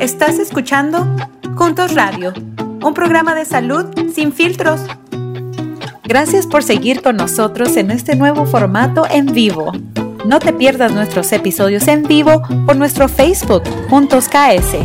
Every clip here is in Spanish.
Estás escuchando Juntos Radio, un programa de salud sin filtros. Gracias por seguir con nosotros en este nuevo formato en vivo. No te pierdas nuestros episodios en vivo por nuestro Facebook Juntos KS.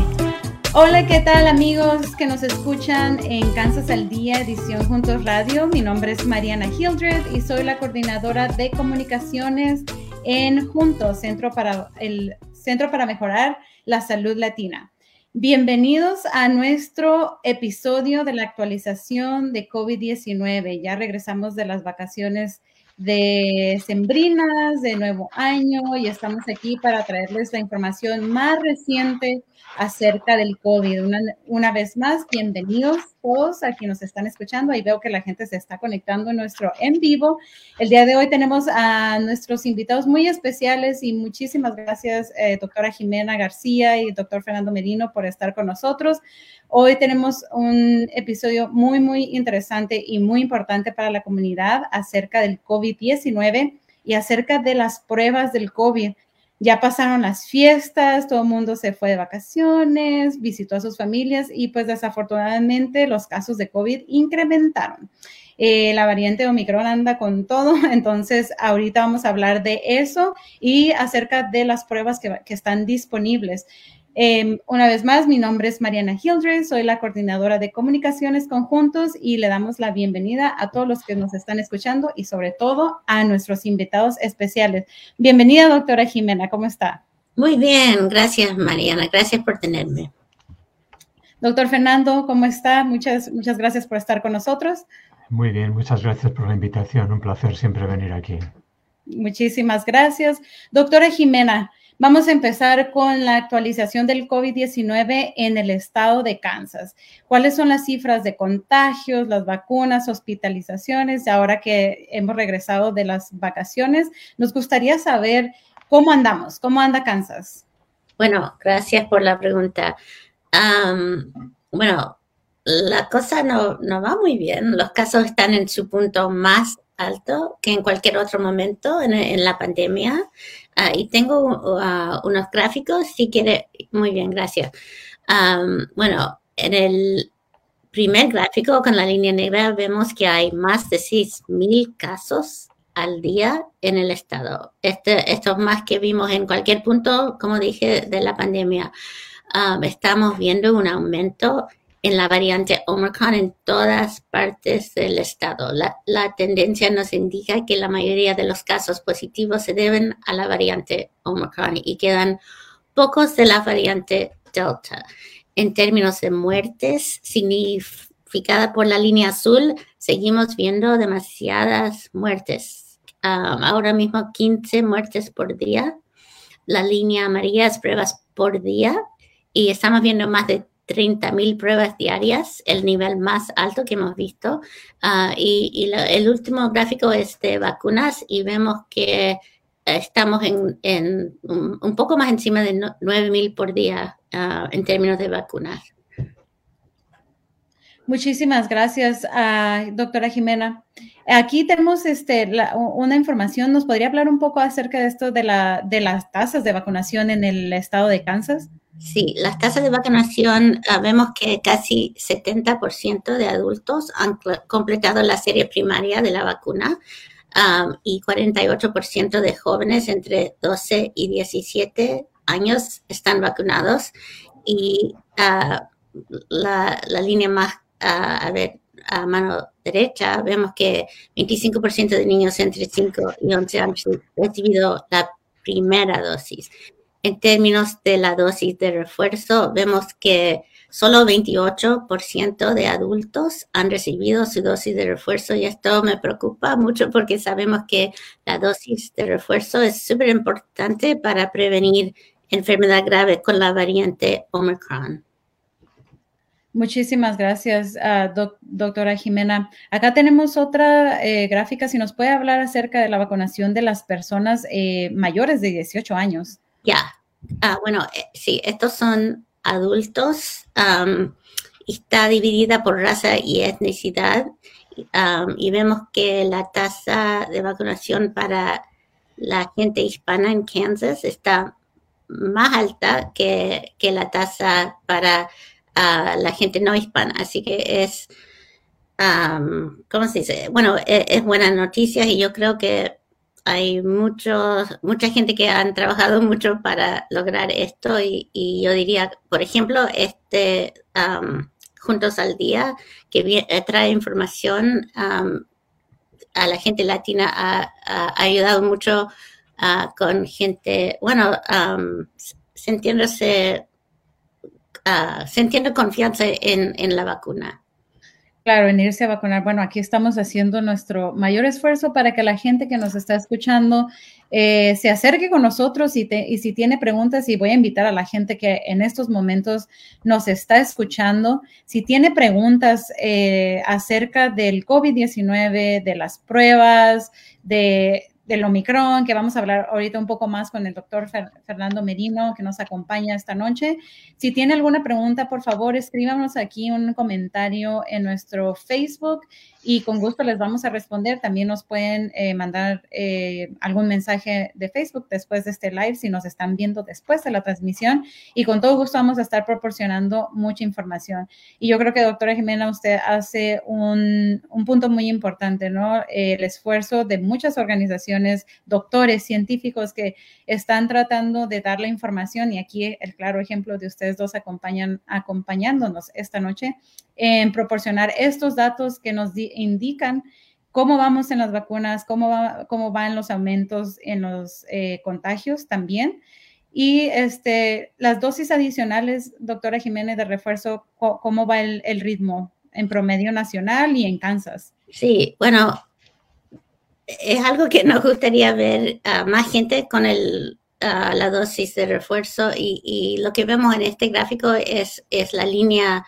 Hola, ¿qué tal amigos que nos escuchan en Kansas al Día, edición Juntos Radio? Mi nombre es Mariana Hildred y soy la coordinadora de comunicaciones en Juntos, Centro para el Centro para Mejorar la Salud Latina. Bienvenidos a nuestro episodio de la actualización de COVID-19. Ya regresamos de las vacaciones de sembrinas, de nuevo año, y estamos aquí para traerles la información más reciente acerca del COVID. Una, una, vez más, bienvenidos todos a quienes nos están escuchando. Ahí veo que la gente se está conectando en nuestro en vivo. El día de hoy tenemos a nuestros invitados muy especiales y muchísimas gracias, eh, doctora Jimena García y doctor Fernando Merino, por estar con nosotros. Hoy tenemos un episodio muy, muy interesante y muy importante para la comunidad acerca del COVID-19 y acerca de las pruebas del COVID ya pasaron las fiestas, todo el mundo se fue de vacaciones, visitó a sus familias y pues desafortunadamente los casos de COVID incrementaron. Eh, la variante Omicron anda con todo, entonces ahorita vamos a hablar de eso y acerca de las pruebas que, que están disponibles. Em, una vez más, mi nombre es Mariana Hildred, soy la coordinadora de comunicaciones conjuntos y le damos la bienvenida a todos los que nos están escuchando y sobre todo a nuestros invitados especiales. Bienvenida, doctora Jimena, ¿cómo está? Muy bien, gracias Mariana, gracias por tenerme. Doctor Fernando, ¿cómo está? Muchas, muchas gracias por estar con nosotros. Muy bien, muchas gracias por la invitación, un placer siempre venir aquí. Muchísimas gracias. Doctora Jimena, Vamos a empezar con la actualización del COVID-19 en el estado de Kansas. ¿Cuáles son las cifras de contagios, las vacunas, hospitalizaciones? Ahora que hemos regresado de las vacaciones, nos gustaría saber cómo andamos, cómo anda Kansas. Bueno, gracias por la pregunta. bueno, la cosa no, no va muy bien. Los casos están en su punto más alto que en cualquier otro momento en, la pandemia. Ah, y tengo uh, unos gráficos, si quiere. Muy bien, gracias. bueno, en el primer gráfico con la línea negra vemos que hay más de 6.000 casos al día en el estado. Este, esto es más que vimos en cualquier punto, como dije, de la pandemia. estamos viendo un aumento en la variante Omicron en todas partes del estado. La, tendencia nos indica que la mayoría de los casos positivos se deben a la variante Omicron y quedan pocos de la variante Delta. En términos de muertes, significada por la línea azul, seguimos viendo demasiadas muertes. Um, ahora mismo 15 muertes por día. La línea amarilla es pruebas por día y estamos viendo más de 30.000 pruebas diarias, el nivel más alto que hemos visto. Ah, y, el último gráfico es de vacunas y vemos que estamos en, un, poco más encima de 9.000 por día ah, en términos de vacunas. Muchísimas gracias, ah, doctora Jimena. Aquí tenemos este, una información. ¿Nos podría hablar un poco acerca de esto de, la, de las tasas de vacunación en el estado de Kansas? Sí, las tasas de vacunación, ah, vemos que casi 70% de adultos han completado la serie primaria de la vacuna y 48% de jóvenes entre 12 y 17 años están vacunados. Y ah, la, línea más, ah, a ver, a mano derecha, vemos que 25% de niños entre 5 y 11 años han recibido la primera dosis. En términos de la dosis de refuerzo, vemos que solo 28% de adultos han recibido su dosis de refuerzo y esto me preocupa mucho porque sabemos que la dosis de refuerzo es súper importante para prevenir enfermedad grave con la variante Omicron. Muchísimas gracias, ah, doctora Jimena. Acá tenemos otra eh, gráfica, si nos puede hablar acerca de la vacunación de las personas eh, mayores de 18 años. Ya, ah, bueno, eh, sí, estos son adultos. está dividida por raza y etnicidad. y vemos que la tasa de vacunación para la gente hispana en Kansas está más alta que, la tasa para ah, la gente no hispana. Así que es, ¿cómo se dice? Bueno, es, es buena noticia y yo creo que hay muchos, mucha gente que han trabajado mucho para lograr esto y, yo diría, por ejemplo, este Juntos al Día, que eh, trae información a la gente latina, ha, ayudado mucho ah, con gente, bueno, sintiéndose, uh, sintiendo confianza en, en la vacuna. Claro, en irse a vacunar. Bueno, aquí estamos haciendo nuestro mayor esfuerzo para que la gente que nos está escuchando eh, se acerque con nosotros y, y, si tiene preguntas, y voy a invitar a la gente que en estos momentos nos está escuchando, si tiene preguntas eh, acerca del COVID-19, de las pruebas, de del Omicron, que vamos a hablar ahorita un poco más con el doctor Fernando Merino, que nos acompaña esta noche. Si tiene alguna pregunta, por favor, escríbanos aquí un comentario en nuestro Facebook y con gusto les vamos a responder. También nos pueden eh, mandar eh, algún mensaje de Facebook después de este live si nos están viendo después de la transmisión y con todo gusto vamos a estar proporcionando mucha información. Y yo creo que, doctora Jimena, usted hace un, un punto muy importante, ¿no? el esfuerzo de muchas organizaciones, doctores, científicos que están tratando de dar la información y aquí el claro ejemplo de ustedes dos acompañan, acompañándonos esta noche en proporcionar estos datos que nos indican cómo vamos en las vacunas, cómo, va, cómo van los aumentos en los eh, contagios también. Y este, las dosis adicionales, doctora Jiménez, de refuerzo, ¿cómo va el, ritmo en promedio nacional y en Kansas? Sí, bueno, es algo que nos gustaría ver a más gente con el, la dosis de refuerzo y, y, lo que vemos en este gráfico es, es la línea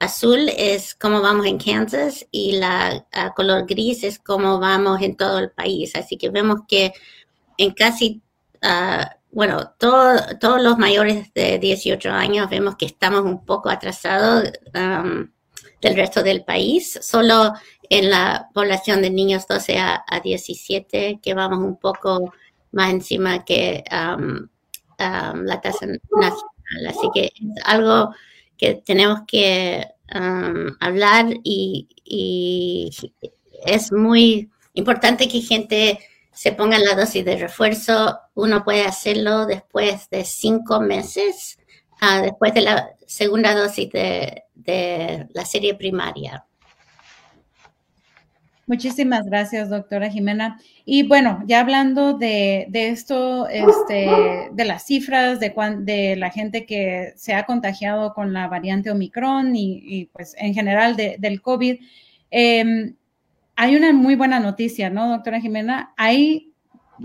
azul es cómo vamos en Kansas y la color gris es cómo vamos en todo el país. Así que vemos que en casi, ah, bueno, todos los mayores de 18 años vemos que estamos un poco atrasados del resto del país. Solo en la población de niños 12 a, 17 que vamos un poco más encima que la tasa nacional. Así que es algo que tenemos que um, hablar y, es muy importante que gente se ponga la dosis de refuerzo. Uno puede hacerlo después de cinco meses, uh, después de la segunda dosis de, de la serie primaria. Muchísimas gracias, doctora Jimena. Y bueno, ya hablando de, esto, este, de las cifras, de, de la gente que se ha contagiado con la variante Omicron y, pues en general del COVID, em, hay una muy buena noticia, ¿no, doctora Jimena? Hay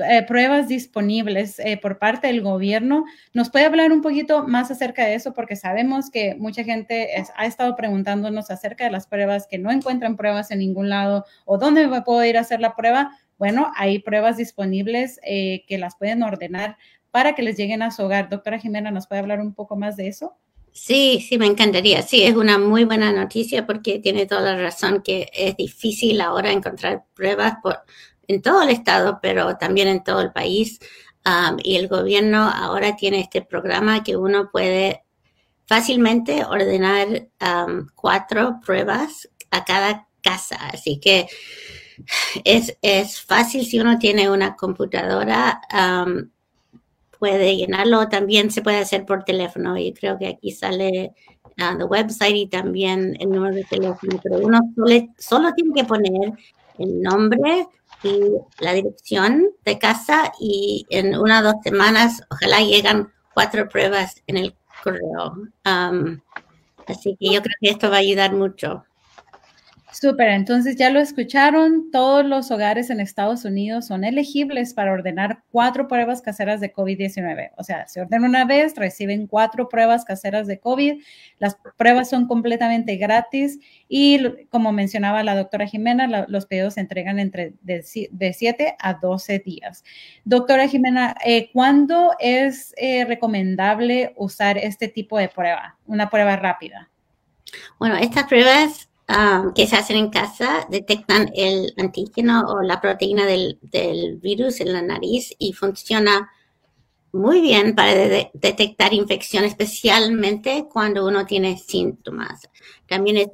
eh, pruebas disponibles eh, por parte del gobierno. ¿Nos puede hablar un poquito más acerca de eso? Porque sabemos que mucha gente ha estado preguntándonos acerca de las pruebas, que no encuentran pruebas en ningún lado o dónde puedo ir a hacer la prueba. Bueno, hay pruebas disponibles eh, que las pueden ordenar para que les lleguen a su hogar. Doctora Jimena, ¿nos puede hablar un poco más de eso? Sí, sí, me encantaría. Sí, es una muy buena noticia porque tiene toda la razón que es difícil ahora encontrar pruebas por, en todo el estado, pero también en todo el país. Um, y el gobierno ahora tiene este programa que uno puede fácilmente ordenar um, cuatro pruebas a cada casa. Así que es, es fácil si uno tiene una computadora. Um, puede llenarlo, también se puede hacer por teléfono y creo que aquí sale uh, website y también el número de teléfono, pero uno solo tiene que poner el nombre, y la dirección de casa y en una o dos semanas ojalá llegan cuatro pruebas en el correo. así que yo creo que esto va a ayudar mucho. Súper, entonces ya lo escucharon, todos los hogares en Estados Unidos son elegibles para ordenar cuatro pruebas caseras de COVID-19. O sea, se ordenan una vez, reciben cuatro pruebas caseras de COVID. Las pruebas son completamente gratis y como mencionaba la doctora Jimena, los pedidos se entregan entre de, 7 a 12 días. Doctora Jimena, eh, ¿cuándo es eh, recomendable usar este tipo de prueba, una prueba rápida? Bueno, estas pruebas Um, que se hacen en casa detectan el antígeno o la proteína del, virus en la nariz y funciona muy bien para detectar infección, especialmente cuando uno tiene síntomas. También es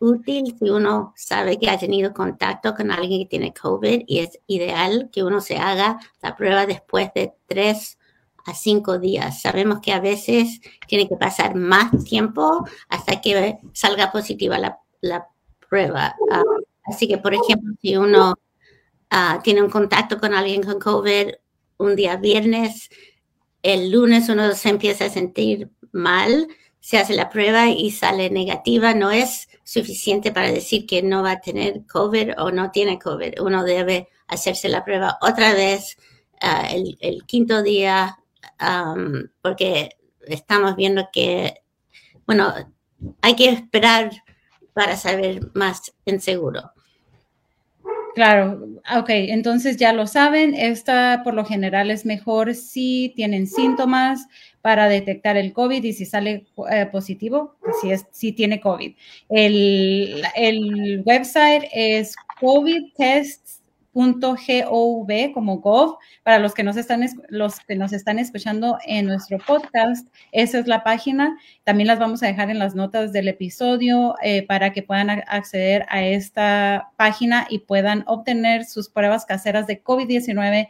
útil si uno sabe que ha tenido contacto con alguien que tiene COVID y es ideal que uno se haga la prueba después de tres a cinco días. Sabemos que a veces tiene que pasar más tiempo hasta que salga positiva la, prueba. Ah, así que, por ejemplo, si uno ah, tiene un contacto con alguien con COVID un día viernes, el lunes uno se empieza a sentir mal, se hace la prueba y sale negativa, no es suficiente para decir que no va a tener COVID o no tiene COVID. Uno debe hacerse la prueba otra vez ah, el, quinto día porque estamos viendo que, bueno, hay que esperar para saber más en seguro. Claro, ok, entonces ya lo saben, esta por lo general es mejor si tienen síntomas para detectar el COVID y si sale eh, positivo, si, es, si tiene COVID. El, el website es COVID Tests .gov como gov para los que nos están los que nos están escuchando en nuestro podcast esa es la página. También las vamos a dejar en las notas del episodio eh, para que puedan acceder a esta página y puedan obtener sus pruebas caseras de COVID-19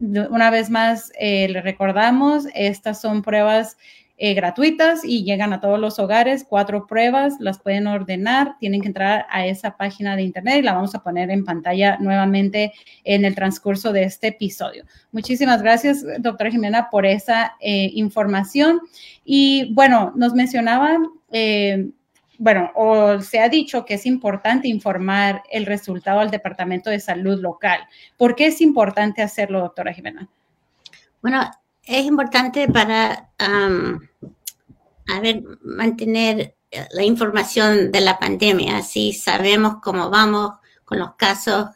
una vez más eh, recordamos estas son pruebas eh, gratuitas y llegan a todos los hogares, cuatro pruebas, las pueden ordenar, tienen que entrar a esa página de internet y la vamos a poner en pantalla nuevamente en el transcurso de este episodio. Muchísimas gracias, doctora Jimena, por esa eh, información. Y bueno, nos mencionaban... Eh, bueno, o se ha dicho que es importante informar el resultado al Departamento de Salud local. ¿Por qué es importante hacerlo, doctora Jimena? Bueno, es importante para, a ver, mantener la información de la pandemia, así sabemos cómo vamos con los casos,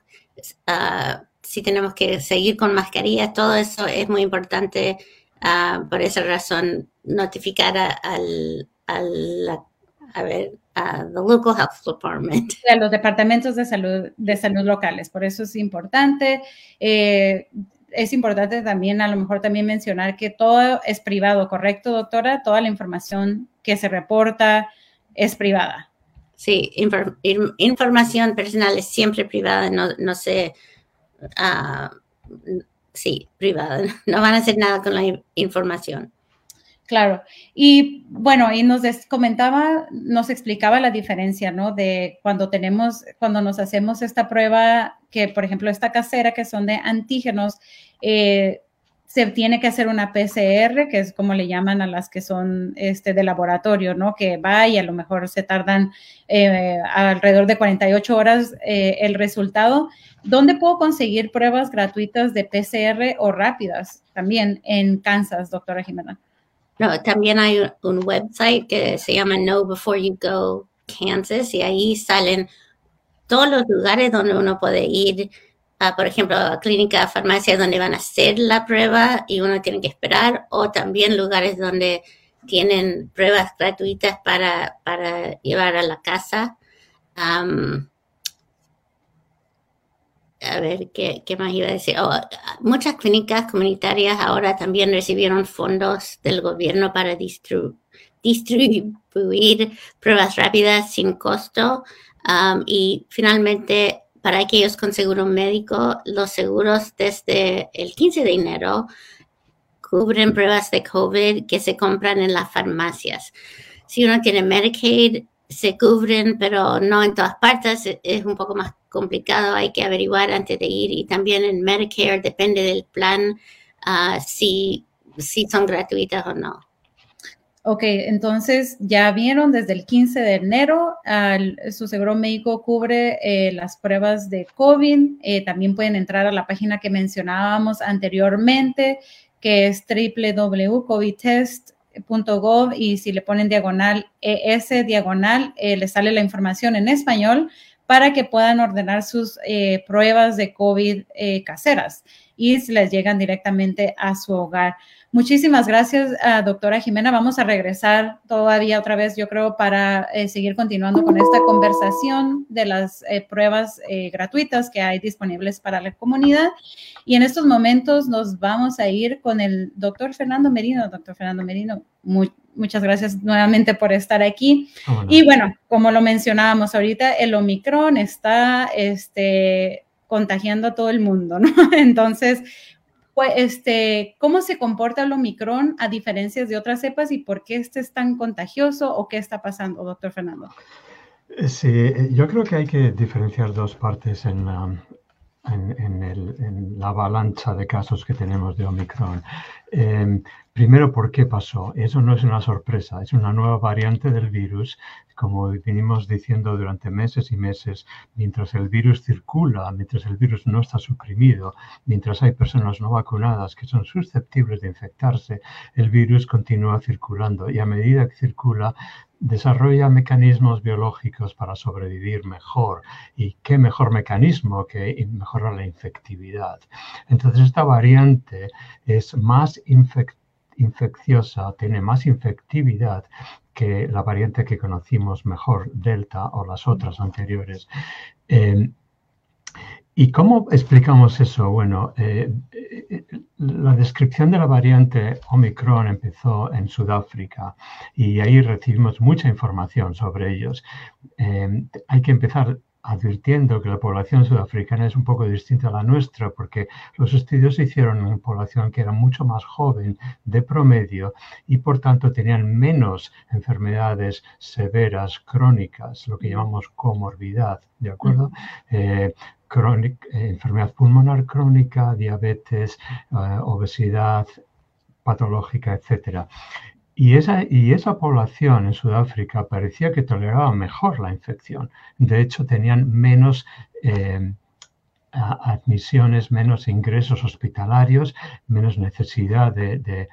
ah, si tenemos que seguir con mascarillas, todo eso es muy importante. Ah, por esa razón, notificar al, a ver, a the local health department. A los departamentos de salud, de salud locales, por eso es importante. Eh, es importante también, a lo mejor también mencionar que todo es privado, ¿correcto, doctora? Toda la información que se reporta es privada. Sí, información personal es siempre privada, no, no sé, uh, sí, privada, no van a hacer nada con la información. Claro. Y bueno, y nos comentaba, nos explicaba la diferencia, ¿no? De cuando tenemos, cuando nos hacemos esta prueba, que por ejemplo esta casera, que son de antígenos, eh, se tiene que hacer una PCR, que es como le llaman a las que son este, de laboratorio, ¿no? Que va y a lo mejor se tardan eh, alrededor de 48 horas eh, el resultado. ¿Dónde puedo conseguir pruebas gratuitas de PCR o rápidas? También en Kansas, doctora Jimena. No, también hay un website que se llama Know Before You Go Kansas y ahí salen todos los lugares donde uno puede ir, por ejemplo, a clínica, farmacia donde van a hacer la prueba y uno tiene que esperar, o también lugares donde tienen pruebas gratuitas para, para llevar a la casa a ver ¿qué, más iba a decir. Oh, muchas clínicas comunitarias ahora también recibieron fondos del gobierno para distribuir pruebas rápidas sin costo. Um, y finalmente, para aquellos con seguro médico, los seguros desde el 15 de enero cubren pruebas de COVID que se compran en las farmacias. Si uno tiene Medicaid, se cubren, pero no en todas partes. Es un poco más complicado, hay que averiguar antes de ir. Y también en Medicare depende del plan ah, si, si son gratuitas o no. Ok, entonces ya vieron desde el 15 de enero, su seguro médico cubre eh, las pruebas de COVID. Eh, también pueden entrar a la página que mencionábamos anteriormente, que es www.covidtest.gov y si le ponen diagonal ES diagonal, eh, le sale la información en español para que puedan ordenar sus eh, pruebas de COVID eh, caseras y les llegan directamente a su hogar. Muchísimas gracias, doctora Jimena. Vamos a regresar todavía otra vez, yo creo, para eh, seguir continuando con esta conversación de las pruebas gratuitas que hay disponibles para la comunidad. Y en estos momentos nos vamos a ir con el doctor Fernando Merino. Doctor Fernando Merino, muchas gracias nuevamente por estar aquí. Y bueno, como lo mencionábamos ahorita, el Omicron está este, contagiando a todo el mundo, ¿no? Entonces, pues, este, ¿cómo se comporta el Omicron a diferencia de otras cepas y por qué este es tan contagioso o qué está pasando, doctor Fernando? Sí, yo creo que hay que diferenciar dos partes en, um, en, la avalancha de casos que tenemos de Omicron. Em, primero, ¿por qué pasó? Eso no es una sorpresa, es una nueva variante del virus, como venimos diciendo durante meses y meses, mientras el virus circula, mientras el virus no está suprimido, mientras hay personas no vacunadas que son susceptibles de infectarse, el virus continúa circulando y a medida que circula, desarrolla mecanismos biológicos para sobrevivir mejor. ¿Y qué mejor mecanismo que mejorar la infectividad? Entonces esta variante es más infecciosa, tiene más infectividad que la variante que conocimos mejor, Delta o las otras anteriores. Eh, ¿Y cómo explicamos eso? Bueno, eh, eh, la descripción de la variante Omicron empezó en Sudáfrica y ahí recibimos mucha información sobre ellos. Eh, hay que empezar advirtiendo que la población sudafricana es un poco distinta a la nuestra, porque los estudios se hicieron en una población que era mucho más joven de promedio y por tanto tenían menos enfermedades severas, crónicas, lo que llamamos comorbidad, ¿de acuerdo? Eh, enfermedad pulmonar crónica, diabetes, eh, obesidad patológica, etc. Y esa, y esa población en Sudáfrica parecía que toleraba mejor la infección. De hecho, tenían menos eh, admisiones, menos ingresos hospitalarios, menos necesidad de, de,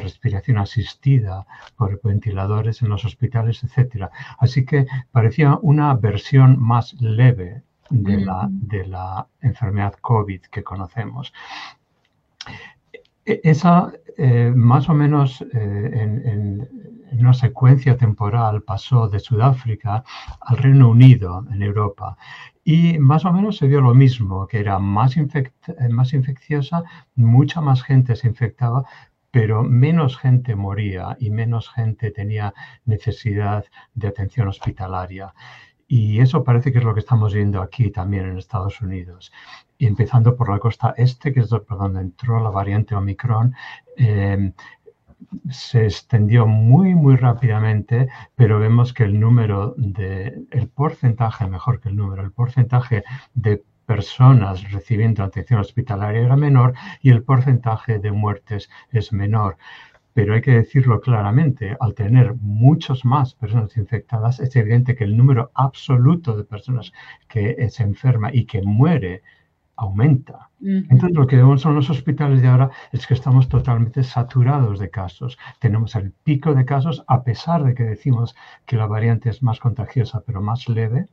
respiración asistida por ventiladores en los hospitales, etc. Así que parecía una versión más leve de la, de la enfermedad COVID que conocemos. E, esa, eh, más o menos eh, en, una secuencia temporal, pasó de Sudáfrica al Reino Unido, en Europa. Y más o menos se vio lo mismo, que era más, más infecciosa, mucha más gente se infectaba, pero menos gente moría y menos gente tenía necesidad de atención hospitalaria. Y eso parece que es lo que estamos viendo aquí también en Estados Unidos. Y empezando por la costa este, que es por donde entró la variante Omicron, em, se extendió muy, muy rápidamente, pero vemos que el número de, el porcentaje, mejor que el número, el porcentaje de personas recibiendo atención hospitalaria era menor y el porcentaje de muertes es menor. Pero hay que decirlo claramente, al tener muchas más personas infectadas, es evidente que el número absoluto de personas que se enferma y que muere aumenta. Entonces lo que vemos en los hospitales de ahora es que estamos totalmente saturados de casos. Tenemos el pico de casos, a pesar de que decimos que la variante es más contagiosa pero más leve,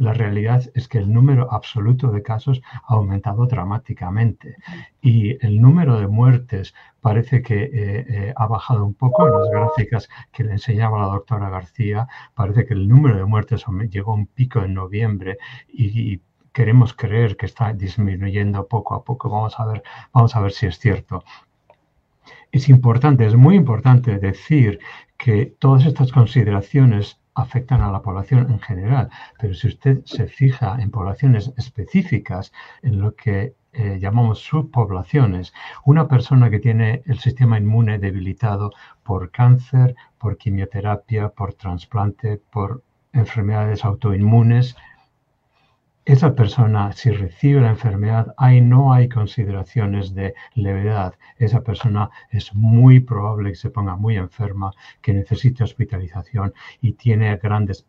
la realidad es que el número absoluto de casos ha aumentado dramáticamente y el número de muertes parece que eh, eh, ha bajado un poco. En las gráficas que le enseñaba la doctora García, parece que el número de muertes llegó a un pico en noviembre y, queremos creer que está disminuyendo poco a poco. Vamos a ver, vamos a ver si es cierto. Es importante, es muy importante decir que todas estas consideraciones afectan a la población en general, pero si usted se fija en poblaciones específicas, en lo que eh, llamamos subpoblaciones, una persona que tiene el sistema inmune debilitado por cáncer, por quimioterapia, por trasplante, por enfermedades autoinmunes, esa persona, si recibe la enfermedad, ahí no hay consideraciones de levedad. Esa persona es muy probable que se ponga muy enferma, que necesite hospitalización y tiene grandes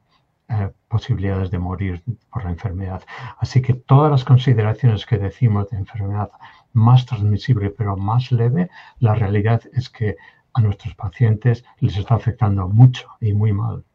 eh, posibilidades de morir por la enfermedad. Así que todas las consideraciones que decimos de enfermedad más transmisible pero más leve, la realidad es que a nuestros pacientes les está afectando mucho y muy mal.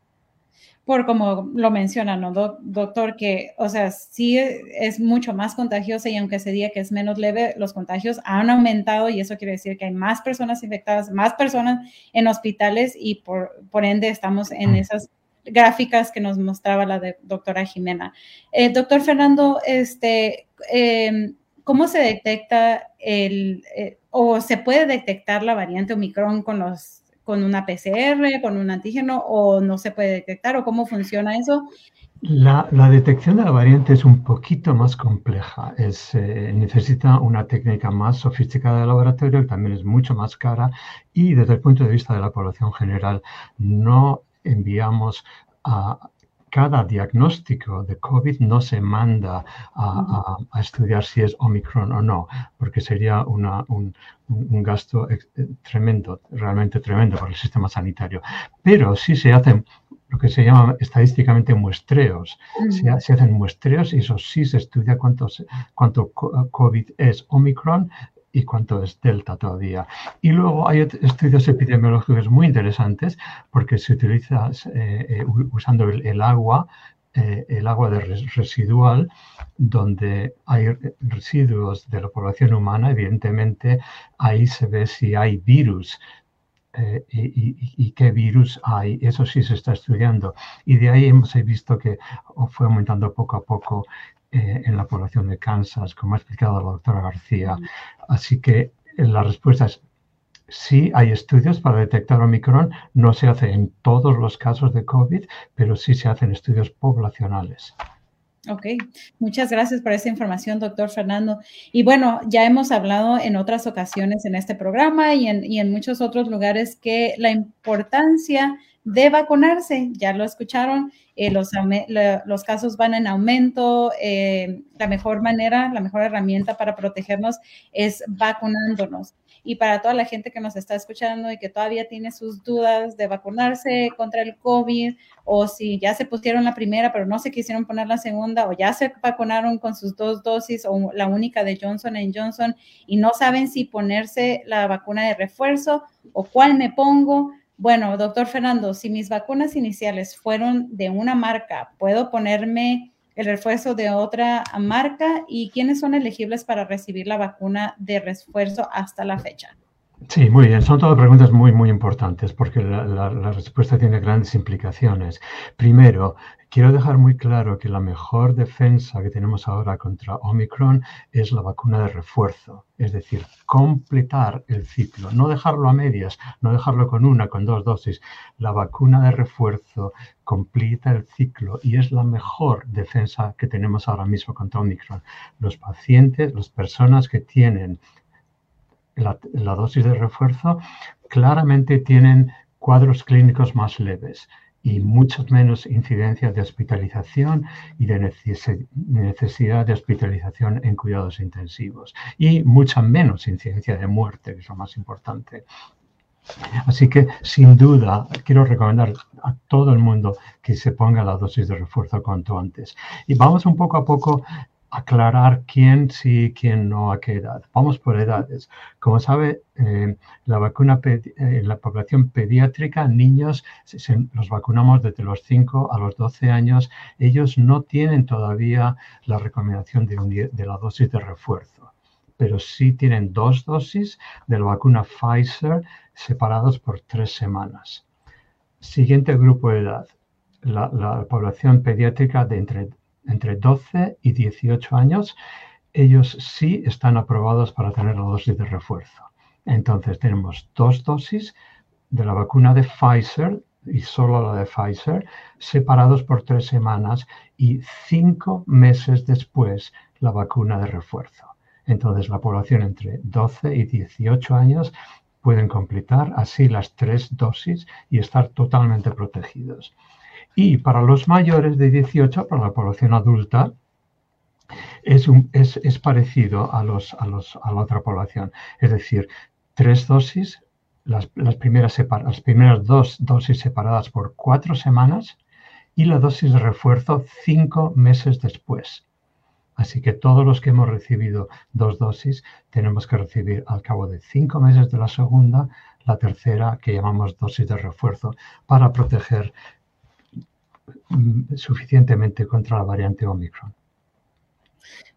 Por como lo menciona, ¿no, doctor? Que, o sea, sí es mucho más contagiosa y aunque se diga que es menos leve, los contagios han aumentado y eso quiere decir que hay más personas infectadas, más personas en hospitales y por, por ende estamos en esas gráficas que nos mostraba la de doctora Jimena. Eh, doctor Fernando, este, em, ¿cómo se detecta el, eh, o se puede detectar la variante Omicron con los con una PCR, con un antígeno o no se puede detectar o cómo funciona eso? La, detección de la variante es un poquito más compleja. Es, eh, necesita una técnica más sofisticada de laboratorio, que también es mucho más cara y desde el punto de vista de la población general no enviamos a, cada diagnóstico de COVID no se manda a, estudiar si es Omicron o no, porque sería un, gasto eh, tremendo, realmente tremendo para el sistema sanitario. Pero sí se hacen lo que se llama estadísticamente muestreos. se, hacen muestreos y eso sí se estudia cuánto, cuánto COVID es Omicron y cuánto es delta todavía. Y luego hay estudios epidemiológicos muy interesantes porque se utiliza eh, eh, usando el, agua, eh, el agua de residual, donde hay residuos de la población humana, evidentemente ahí se ve si hay virus. y, qué virus hay. Eso sí se está estudiando. Y de ahí hemos visto que fue aumentando poco a poco eh, en la población de Kansas, como ha explicado la doctora García. Así que la respuesta es sí hay estudios para detectar Omicron, no se hace en todos los casos de COVID, pero sí se hacen estudios poblacionales. Ok, muchas gracias por esa información, doctor Fernando. Y bueno, ya hemos hablado en otras ocasiones en este programa y en, y en muchos otros lugares que la importancia de vacunarse, ya lo escucharon, eh, los, los, casos van en aumento, eh, la mejor manera, la mejor herramienta para protegernos es vacunándonos. Y para toda la gente que nos está escuchando y que todavía tiene sus dudas de vacunarse contra el COVID, o si ya se pusieron la primera pero no se quisieron poner la segunda, o ya se vacunaron con sus dos dosis o la única de Johnson Johnson y no saben si ponerse la vacuna de refuerzo o cuál me pongo, bueno, doctor Fernando, si mis vacunas iniciales fueron de una marca, ¿puedo ponerme el refuerzo de otra marca? ¿Y quiénes son elegibles para recibir la vacuna de refuerzo hasta la fecha? Sí, muy bien. Son todas preguntas muy, muy importantes porque la, respuesta tiene grandes implicaciones. Primero, quiero dejar muy claro que la mejor defensa que tenemos ahora contra Omicron es la vacuna de refuerzo, es decir, completar el ciclo, no dejarlo a medias, no dejarlo con una, con dos dosis. La vacuna de refuerzo completa el ciclo y es la mejor defensa que tenemos ahora mismo contra Omicron. Los pacientes, las personas que tienen la, dosis de refuerzo, claramente tienen cuadros clínicos más leves y mucho menos incidencia de hospitalización y de necesidad de hospitalización en cuidados intensivos y mucha menos incidencia de muerte, que es lo más importante. Así que, sin duda, quiero recomendar a todo el mundo que se ponga la dosis de refuerzo cuanto antes. Y vamos un poco a poco aclarar quién sí quién no a qué edad. Vamos por edades. Como sabe, eh, la vacuna en eh, la población pediátrica, niños, los vacunamos desde los 5 a los 12 años. Ellos no tienen todavía la recomendación de, la dosis de refuerzo, pero sí tienen dos dosis de la vacuna Pfizer separados por tres semanas. Siguiente grupo de edad, la población pediátrica de entre entre 12 y 18 años, ellos sí están aprobados para tener la dosis de refuerzo. Entonces tenemos dos dosis de la vacuna de Pfizer y solo la de Pfizer, separados por tres semanas y cinco meses después la vacuna de refuerzo. Entonces la población entre 12 y 18 años pueden completar así las tres dosis y estar totalmente protegidos. Y para los mayores de 18, para la población adulta, es, es, parecido a, los, a, los, a, la otra población. Es decir, tres dosis, las, primeras, las primeras dos dosis separadas por cuatro semanas y la dosis de refuerzo cinco meses después. Así que todos los que hemos recibido dos dosis tenemos que recibir al cabo de cinco meses de la segunda la tercera que llamamos dosis de refuerzo para proteger suficientemente contra la variante Omicron.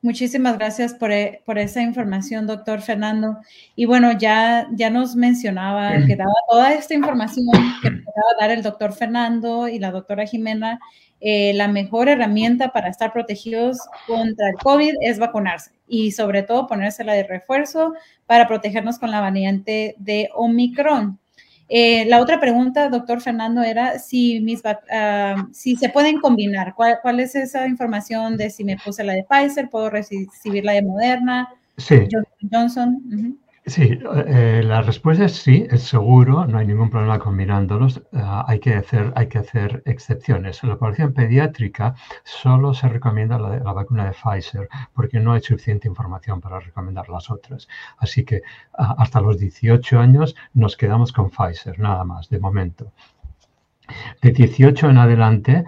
Muchísimas gracias por, eh, por, esa información, doctor Fernando. Y bueno, ya, ya nos mencionaba que daba toda esta información que nos a dar el doctor Fernando y la doctora Jimena. Eh, la mejor herramienta para estar protegidos contra el COVID es vacunarse y sobre todo ponérsela de refuerzo para protegernos con la variante de Omicron. Eh, la otra pregunta, doctor Fernando, era si, mis, uh, si se pueden combinar. ¿Cuál, ¿Cuál, es esa información de si me puse la de Pfizer, puedo recibir la de Moderna? Sí. Johnson. Sí, eh, la respuesta es sí, es seguro, no hay ningún problema combinándolos. Uh, hay, que hacer, hay que hacer excepciones. En la población pediátrica solo se recomienda la, la, vacuna de Pfizer porque no hay suficiente información para recomendar las otras. Así que hasta los 18 años nos quedamos con Pfizer, nada más, de momento. De 18 en adelante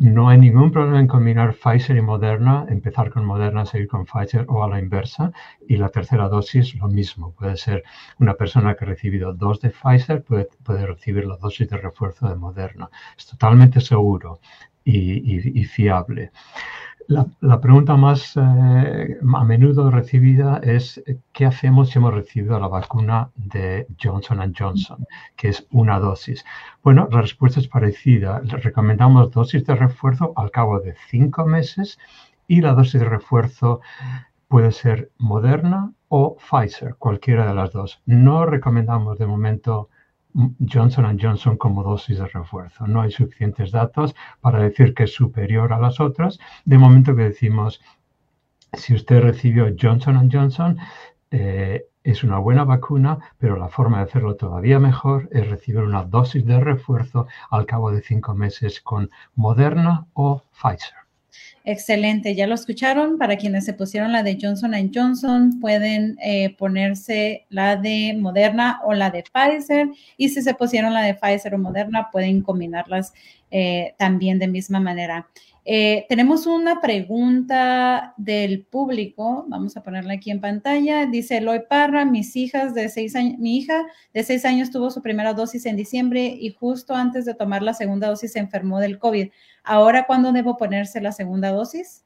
no hay ningún problema en combinar Pfizer y Moderna, empezar con Moderna, seguir con Pfizer o a la inversa. Y la tercera dosis, lo mismo. Puede ser una persona que ha recibido dos de Pfizer, puede, recibir la dosis de refuerzo de Moderna. Es totalmente seguro y fiable. La, pregunta más eh, a menudo recibida es ¿qué hacemos si hemos recibido la vacuna de Johnson Johnson, que es una dosis? Bueno, la respuesta es parecida. Recomendamos dosis de refuerzo al cabo de cinco meses y la dosis de refuerzo puede ser Moderna o Pfizer, cualquiera de las dos. No recomendamos de momento Johnson Johnson como dosis de refuerzo. No hay suficientes datos para decir que es superior a las otras. De momento que decimos, si usted recibió Johnson Johnson, eh, es una buena vacuna, pero la forma de hacerlo todavía mejor es recibir una dosis de refuerzo al cabo de cinco meses con Moderna o Pfizer. Excelente, ya lo escucharon. Para quienes se pusieron la de Johnson Johnson, pueden eh, ponerse la de Moderna o la de Pfizer. Y si se pusieron la de Pfizer o Moderna, pueden combinarlas eh, también de misma manera. Eh, tenemos una pregunta del público, vamos a ponerla aquí en pantalla. Dice Eloy Parra, mis hijas de seis años, mi hija de seis años tuvo su primera dosis en diciembre y justo antes de tomar la segunda dosis se enfermó del COVID. ¿Ahora cuándo debo ponerse la segunda dosis?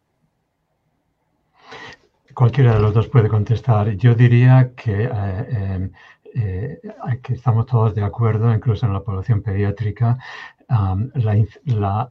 Cualquiera de los dos puede contestar. Yo diría que, eh, eh, estamos todos de acuerdo, incluso en la población pediátrica, la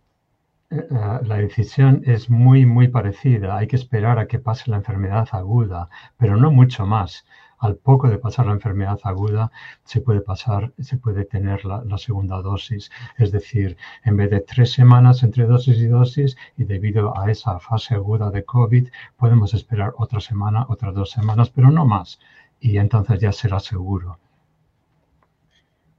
la decisión es muy, muy parecida. Hay que esperar a que pase la enfermedad aguda, pero no mucho más. Al poco de pasar la enfermedad aguda, se puede pasar, se puede tener la, la, segunda dosis. Es decir, en vez de tres semanas entre dosis y dosis, y debido a esa fase aguda de COVID, podemos esperar otra semana, otras dos semanas, pero no más. Y entonces ya será seguro.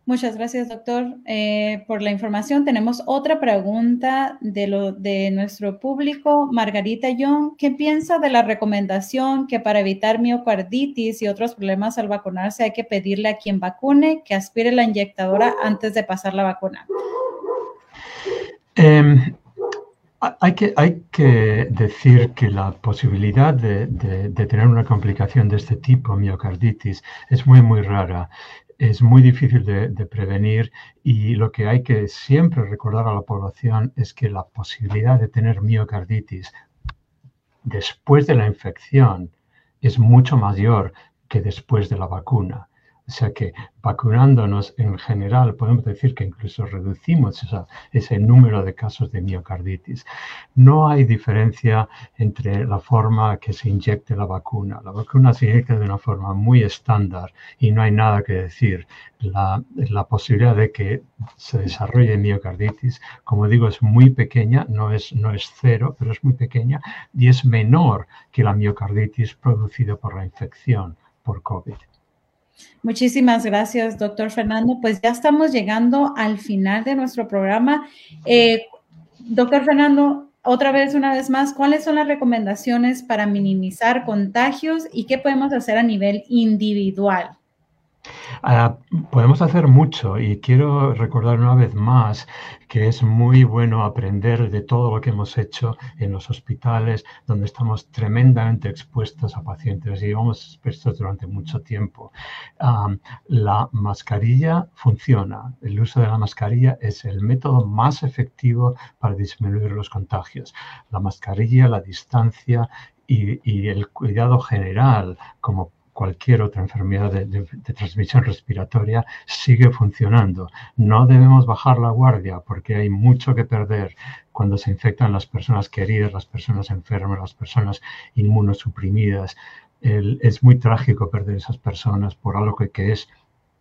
Muchas gracias, doctor, eh, por la información. Tenemos otra pregunta de, nuestro público. Margarita Young, ¿qué piensa de la recomendación que para evitar miocarditis y otros problemas al vacunarse hay que pedirle a quien vacune que aspire la inyectadora antes de pasar la vacuna? Em, hay, que, decir que la posibilidad de, tener una complicación de este tipo, miocarditis, es muy, muy rara es muy difícil de, prevenir y lo que hay que siempre recordar a la población es que la posibilidad de tener miocarditis después de la infección es mucho mayor que después de la vacuna. O sea que vacunándonos en general podemos decir que incluso reducimos ese número de casos de miocarditis. No hay diferencia entre la forma que se inyecte la vacuna. La vacuna se inyecta de una forma muy estándar y no hay nada que decir. La, la posibilidad de que se desarrolle miocarditis, como digo, es muy pequeña, no es, no es cero, pero es muy pequeña y es menor que la miocarditis producida por la infección por COVID. Muchísimas gracias, doctor Fernando. Pues ya estamos llegando al final de nuestro programa. Eh, doctor Fernando, otra vez, una vez más, ¿cuáles son las recomendaciones para minimizar contagios y qué podemos hacer a nivel individual? Ah, podemos hacer mucho y quiero recordar una vez más que es muy bueno aprender de todo lo que hemos hecho en los hospitales donde estamos tremendamente expuestos a pacientes y llevamos expuestos durante mucho tiempo. Ah, la mascarilla funciona. El uso de la mascarilla es el método más efectivo para disminuir los contagios. La mascarilla, la distancia y, y el cuidado general como cualquier otra enfermedad de, transmisión respiratoria sigue funcionando. No debemos bajar la guardia porque hay mucho que perder cuando se infectan las personas queridas, las personas enfermas, las personas inmunosuprimidas. es muy trágico perder esas personas por algo que, es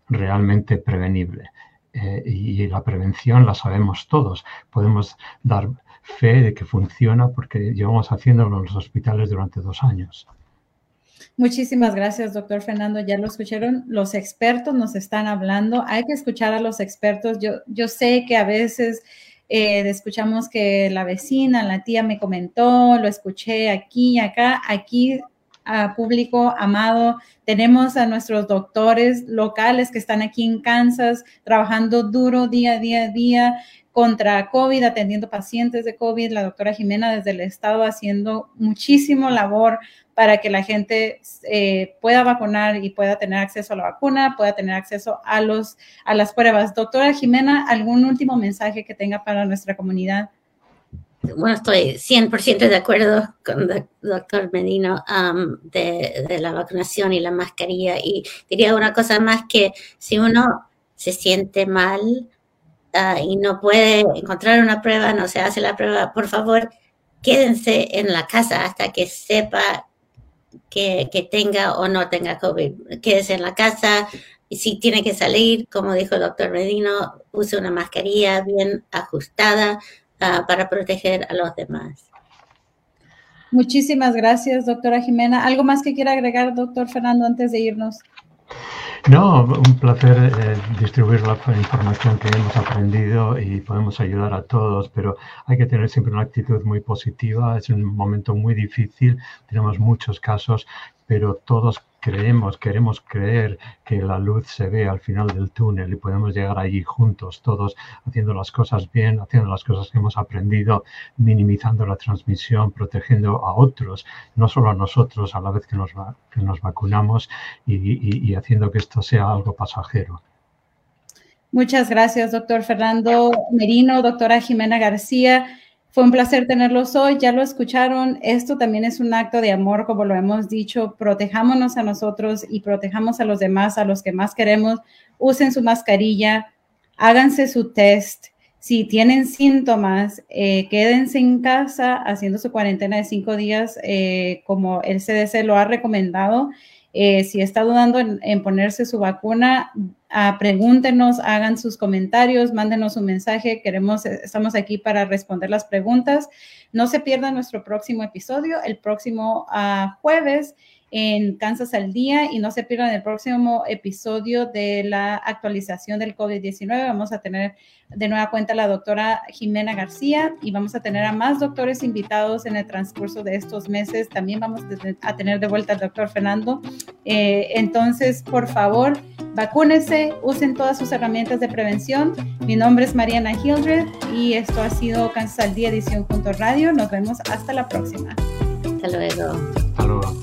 realmente prevenible. Eh, y la prevención la sabemos todos. Podemos dar fe de que funciona porque llevamos haciéndolo en los hospitales durante dos años. Muchísimas gracias, doctor Fernando. Ya lo escucharon, los expertos nos están hablando. Hay que escuchar a los expertos. Yo, yo sé que a veces eh, escuchamos que la vecina, la tía me comentó, lo escuché aquí y acá. Aquí, a público amado, tenemos a nuestros doctores locales que están aquí en Kansas trabajando duro día a día a día contra COVID, atendiendo pacientes de COVID, la doctora Jimena desde el estado haciendo muchísimo labor para que la gente eh, pueda vacunar y pueda tener acceso a la vacuna, pueda tener acceso a, los, a las pruebas. Doctora Jimena, ¿algún último mensaje que tenga para nuestra comunidad? Bueno, estoy 100% de acuerdo con el doctor Medino um, de, la vacunación y la mascarilla. Y diría una cosa más que si uno se siente mal uh, y no puede encontrar una prueba, no se hace la prueba, por favor, quédense en la casa hasta que sepa que, tenga o no tenga COVID. Quédese en la casa si tiene que salir, como dijo el doctor Medino, use una mascarilla bien ajustada ah, para proteger a los demás. Muchísimas gracias, doctora Jimena. ¿Algo más que quiera agregar, doctor Fernando, antes de irnos? No, un placer eh, distribuir la información que hemos aprendido y podemos ayudar a todos, pero hay que tener siempre una actitud muy positiva. Es un momento muy difícil, tenemos muchos casos, pero todos creemos, queremos creer que la luz se ve al final del túnel y podemos llegar allí juntos, todos haciendo las cosas bien, haciendo las cosas que hemos aprendido, minimizando la transmisión, protegiendo a otros, no solo a nosotros a la vez que nos, vacunamos y haciendo que esto sea algo pasajero. Muchas gracias, doctor Fernando Merino, doctora Jimena García. Fue un placer tenerlos hoy, ya lo escucharon, esto también es un acto de amor, como lo hemos dicho, protejámonos a nosotros y protejamos a los demás, a los que más queremos, usen su mascarilla, háganse su test, si tienen síntomas, eh, quédense en casa haciendo su cuarentena de cinco días, eh, como el CDC lo ha recomendado. Eh, si está dudando en, ponerse su vacuna, ah, pregúntenos, hagan sus comentarios, mándenos un mensaje. Queremos, eh, estamos aquí para responder las preguntas. No se pierdan nuestro próximo episodio, el próximo ah, jueves en Kansas al Día y no se pierdan el próximo episodio de la actualización del COVID-19. Vamos a tener de nueva cuenta la doctora Jimena García y vamos a tener a más doctores invitados en el transcurso de estos meses. También vamos a tener de vuelta al doctor Fernando. Eh, entonces, por favor, vacúnese, usen todas sus herramientas de prevención. Mi nombre es Mariana Hildred y esto ha sido Kansas al Día edición junto radio. Nos vemos hasta la próxima. Hasta luego. Hasta luego.